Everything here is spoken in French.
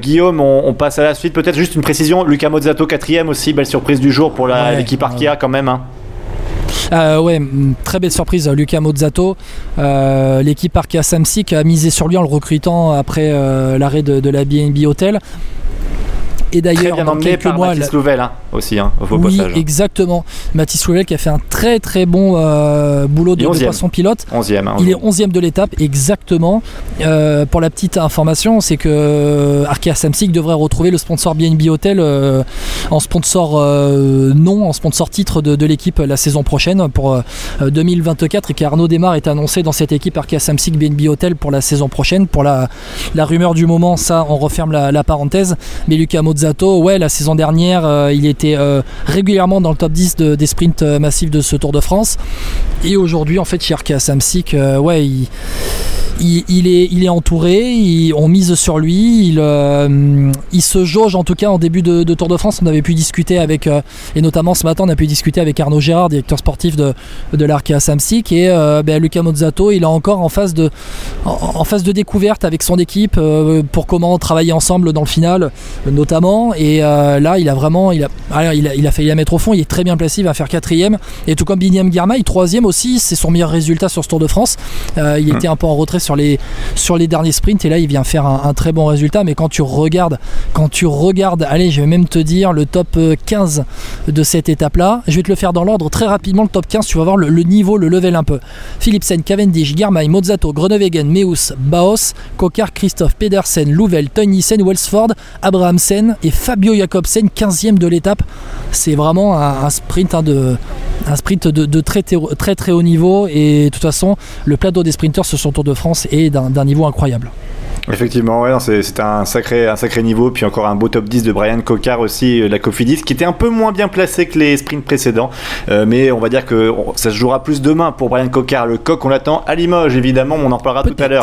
Guillaume, on, passe à la suite. Peut-être juste une précision. Lucas Mozzato, quatrième aussi, belle surprise du jour pour l'équipe Arkea quand même. Hein. Euh, ouais, très belle surprise, Lucas Mozzato. Euh, l'équipe Arkea Samsic a misé sur lui en le recrutant après euh, l'arrêt de, de, la BNB Hotel. Et d'ailleurs, dans quelques par mois, Mathis Louvel hein, aussi, hein, au oui, exactement. Mathis Louvel qui a fait un très très bon euh, boulot de, de poisson pilote. 11e, hein, il est 11e de l'étape, exactement. Euh, pour la petite information, c'est que euh, Arkea Samsic devrait retrouver le sponsor BNB Hotel en sponsor non, en sponsor titre de, l'équipe la saison prochaine pour 2024 et qu'Arnaud Desmar est annoncé dans cette équipe Arkea Samsic BNB Hotel pour la saison prochaine. Pour la, la rumeur du moment, ça on referme la, la parenthèse. Mais Lucas Ouais, la saison dernière, euh, il était euh, régulièrement dans le top 10 des sprints euh, massifs de ce Tour de France. Et aujourd'hui, en fait, chez Arkea ouais, il il, est, il est entouré, on mise sur lui, il, euh, il se jauge en tout cas en début de, Tour de France. On avait pu discuter avec, euh, et notamment ce matin, on a pu discuter avec Arnaud Gérard, directeur sportif de, de l'Arkea Samsic, et euh, ben, Luca Mozzato, il est encore en phase de, en, phase de découverte avec son équipe pour comment travailler ensemble dans le final, notamment. Et là, il a vraiment, il a, il a, il a failli la mettre au fond, il est très bien placé, il va faire quatrième. Et tout comme Biniam Girmay, troisième aussi, c'est son meilleur résultat sur ce Tour de France. il mmh. était un peu en retrait sur sur les, sur les derniers sprints et là il vient faire un, très bon résultat. Mais quand tu regardes quand tu regardes allez je vais même te dire le top 15 euh, de cette étape là je vais te le faire dans l'ordre très rapidement le top 15 tu vas voir le, niveau le level un peu. Philipsen, Cavendish, Germay, Mozzato, Groenewegen, Meus, Baos, Kokar, Christophe, Pedersen, Louvel, Tonysen, Welsford, Abrahamsen et Fabio Jacobsen 15e de l'étape. C'est vraiment un, sprint hein, de un sprint de, très, très très haut niveau et de toute façon le plateau des sprinters sur son Tour de France est d'un niveau incroyable. Effectivement, ouais, c'est un sacré, un sacré niveau. Puis encore un beau top 10 de Brian Cocard aussi, euh, la Cofidis, qui était un peu moins bien placé que les sprints précédents. Euh, mais on va dire que ça se jouera plus demain pour Brian Cocard. Le coq, on l'attend à Limoges, évidemment, on en parlera tout à l'heure.